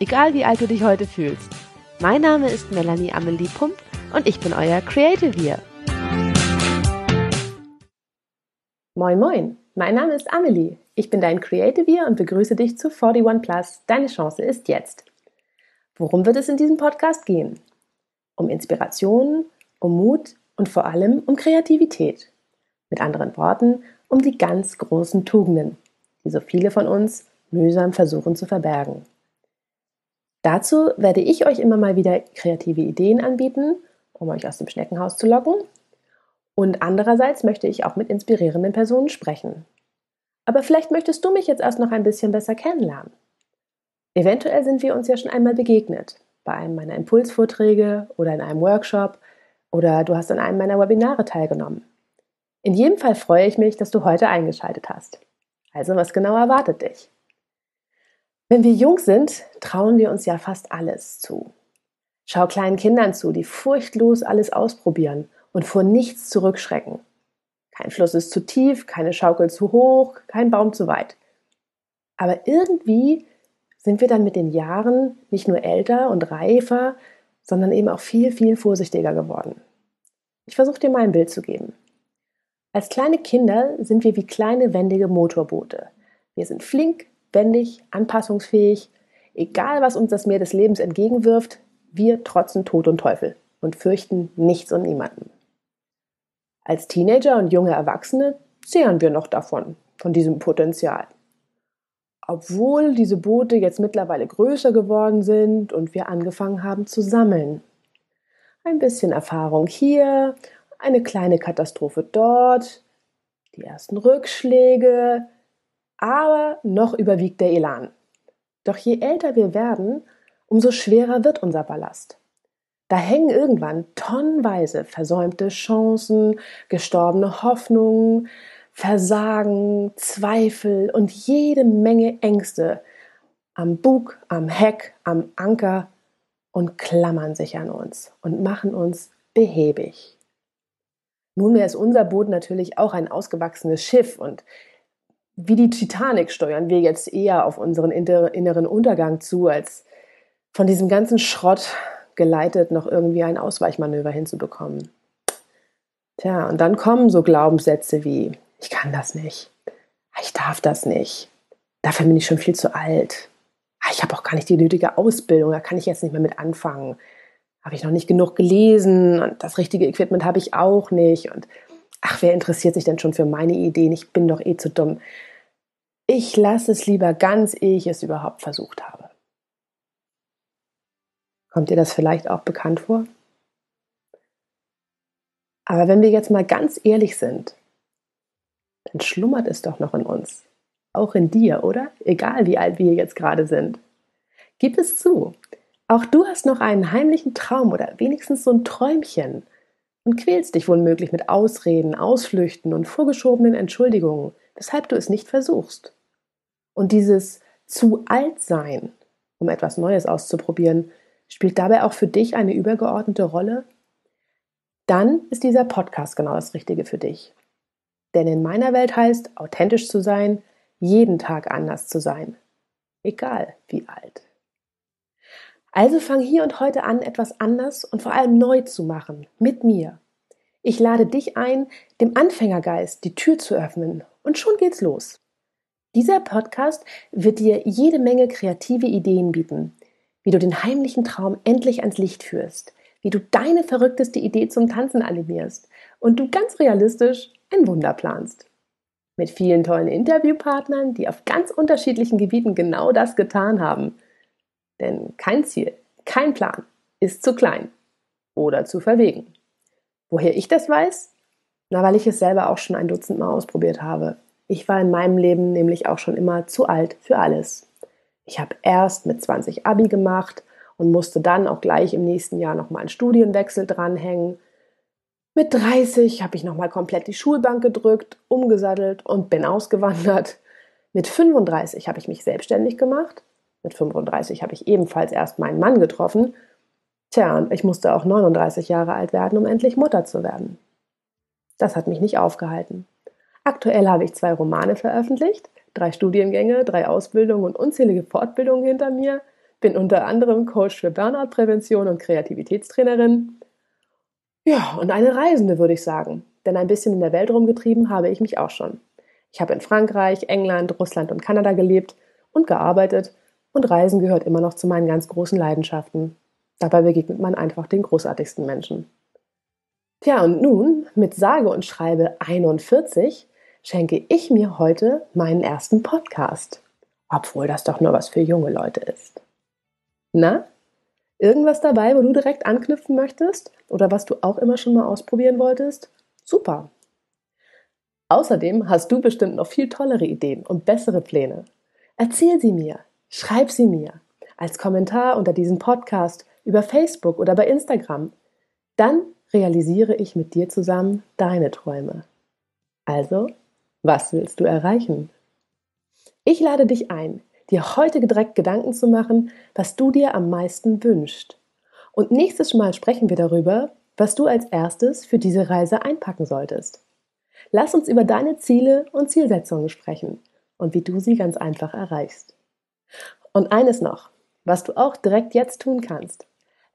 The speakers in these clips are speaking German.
egal wie alt du dich heute fühlst. Mein Name ist Melanie Amelie Pump und ich bin euer Creative hier. Moin Moin, mein Name ist Amelie. Ich bin dein Creative hier und begrüße dich zu 41 Plus. Deine Chance ist jetzt. Worum wird es in diesem Podcast gehen? Um Inspiration, um Mut und vor allem um Kreativität. Mit anderen Worten, um die ganz großen Tugenden, die so viele von uns mühsam versuchen zu verbergen. Dazu werde ich euch immer mal wieder kreative Ideen anbieten, um euch aus dem Schneckenhaus zu locken. Und andererseits möchte ich auch mit inspirierenden Personen sprechen. Aber vielleicht möchtest du mich jetzt erst noch ein bisschen besser kennenlernen. Eventuell sind wir uns ja schon einmal begegnet, bei einem meiner Impulsvorträge oder in einem Workshop oder du hast an einem meiner Webinare teilgenommen. In jedem Fall freue ich mich, dass du heute eingeschaltet hast. Also, was genau erwartet dich? Wenn wir jung sind, trauen wir uns ja fast alles zu. Schau kleinen Kindern zu, die furchtlos alles ausprobieren und vor nichts zurückschrecken. Kein Fluss ist zu tief, keine Schaukel zu hoch, kein Baum zu weit. Aber irgendwie sind wir dann mit den Jahren nicht nur älter und reifer, sondern eben auch viel, viel vorsichtiger geworden. Ich versuche dir mal ein Bild zu geben. Als kleine Kinder sind wir wie kleine wendige Motorboote. Wir sind flink, wendig, anpassungsfähig. Egal, was uns das Meer des Lebens entgegenwirft, wir trotzen Tod und Teufel und fürchten nichts und niemanden. Als Teenager und junge Erwachsene zehren wir noch davon, von diesem Potenzial. Obwohl diese Boote jetzt mittlerweile größer geworden sind und wir angefangen haben zu sammeln. Ein bisschen Erfahrung hier, eine kleine Katastrophe dort, die ersten Rückschläge, aber noch überwiegt der Elan. Doch je älter wir werden, umso schwerer wird unser Ballast. Da hängen irgendwann tonnenweise versäumte Chancen, gestorbene Hoffnungen, Versagen, Zweifel und jede Menge Ängste am Bug, am Heck, am Anker und klammern sich an uns und machen uns behäbig. Nunmehr ist unser Boot natürlich auch ein ausgewachsenes Schiff und wie die Titanic steuern wir jetzt eher auf unseren inneren Untergang zu, als von diesem ganzen Schrott geleitet noch irgendwie ein Ausweichmanöver hinzubekommen. Tja, und dann kommen so Glaubenssätze wie, ich kann das nicht, ich darf das nicht, dafür bin ich schon viel zu alt, ich habe auch gar nicht die nötige Ausbildung, da kann ich jetzt nicht mehr mit anfangen. Habe ich noch nicht genug gelesen und das richtige Equipment habe ich auch nicht. Und ach, wer interessiert sich denn schon für meine Ideen? Ich bin doch eh zu dumm. Ich lasse es lieber ganz, ehe ich es überhaupt versucht habe. Kommt dir das vielleicht auch bekannt vor? Aber wenn wir jetzt mal ganz ehrlich sind, dann schlummert es doch noch in uns. Auch in dir, oder? Egal wie alt wir jetzt gerade sind. Gib es zu. Auch du hast noch einen heimlichen Traum oder wenigstens so ein Träumchen und quälst dich womöglich mit Ausreden, Ausflüchten und vorgeschobenen Entschuldigungen, weshalb du es nicht versuchst. Und dieses zu alt sein, um etwas Neues auszuprobieren, spielt dabei auch für dich eine übergeordnete Rolle? Dann ist dieser Podcast genau das Richtige für dich. Denn in meiner Welt heißt, authentisch zu sein, jeden Tag anders zu sein. Egal wie alt. Also fang hier und heute an, etwas anders und vor allem neu zu machen, mit mir. Ich lade dich ein, dem Anfängergeist die Tür zu öffnen und schon geht's los. Dieser Podcast wird dir jede Menge kreative Ideen bieten, wie du den heimlichen Traum endlich ans Licht führst, wie du deine verrückteste Idee zum Tanzen animierst und du ganz realistisch ein Wunder planst. Mit vielen tollen Interviewpartnern, die auf ganz unterschiedlichen Gebieten genau das getan haben – denn kein Ziel, kein Plan ist zu klein oder zu verwegen. Woher ich das weiß? Na, weil ich es selber auch schon ein Dutzend Mal ausprobiert habe. Ich war in meinem Leben nämlich auch schon immer zu alt für alles. Ich habe erst mit 20 Abi gemacht und musste dann auch gleich im nächsten Jahr nochmal einen Studienwechsel dranhängen. Mit 30 habe ich nochmal komplett die Schulbank gedrückt, umgesattelt und bin ausgewandert. Mit 35 habe ich mich selbstständig gemacht. Mit 35 habe ich ebenfalls erst meinen Mann getroffen. Tja, und ich musste auch 39 Jahre alt werden, um endlich Mutter zu werden. Das hat mich nicht aufgehalten. Aktuell habe ich zwei Romane veröffentlicht, drei Studiengänge, drei Ausbildungen und unzählige Fortbildungen hinter mir, bin unter anderem Coach für Burnout-Prävention und Kreativitätstrainerin. Ja, und eine Reisende, würde ich sagen. Denn ein bisschen in der Welt rumgetrieben habe ich mich auch schon. Ich habe in Frankreich, England, Russland und Kanada gelebt und gearbeitet und Reisen gehört immer noch zu meinen ganz großen Leidenschaften. Dabei begegnet man einfach den großartigsten Menschen. Tja, und nun, mit sage und schreibe 41, schenke ich mir heute meinen ersten Podcast. Obwohl das doch nur was für junge Leute ist. Na? Irgendwas dabei, wo du direkt anknüpfen möchtest? Oder was du auch immer schon mal ausprobieren wolltest? Super. Außerdem hast du bestimmt noch viel tollere Ideen und bessere Pläne. Erzähl sie mir, schreib sie mir als Kommentar unter diesem Podcast über Facebook oder bei Instagram. Dann realisiere ich mit dir zusammen deine Träume. Also, was willst du erreichen? Ich lade dich ein, dir heute direkt Gedanken zu machen, was du dir am meisten wünschst. Und nächstes Mal sprechen wir darüber, was du als erstes für diese Reise einpacken solltest. Lass uns über deine Ziele und Zielsetzungen sprechen und wie du sie ganz einfach erreichst. Und eines noch, was du auch direkt jetzt tun kannst.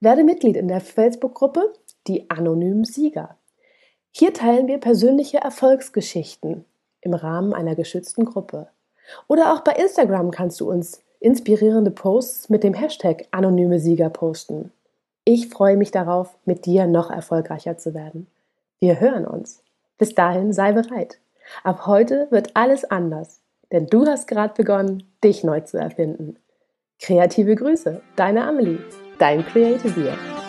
Werde Mitglied in der Facebook-Gruppe Die anonymen Sieger. Hier teilen wir persönliche Erfolgsgeschichten im Rahmen einer geschützten Gruppe. Oder auch bei Instagram kannst du uns inspirierende Posts mit dem Hashtag anonyme Sieger posten. Ich freue mich darauf, mit dir noch erfolgreicher zu werden. Wir hören uns. Bis dahin sei bereit. Ab heute wird alles anders, denn du hast gerade begonnen, dich neu zu erfinden. Kreative Grüße, deine Amelie, dein Creative Year.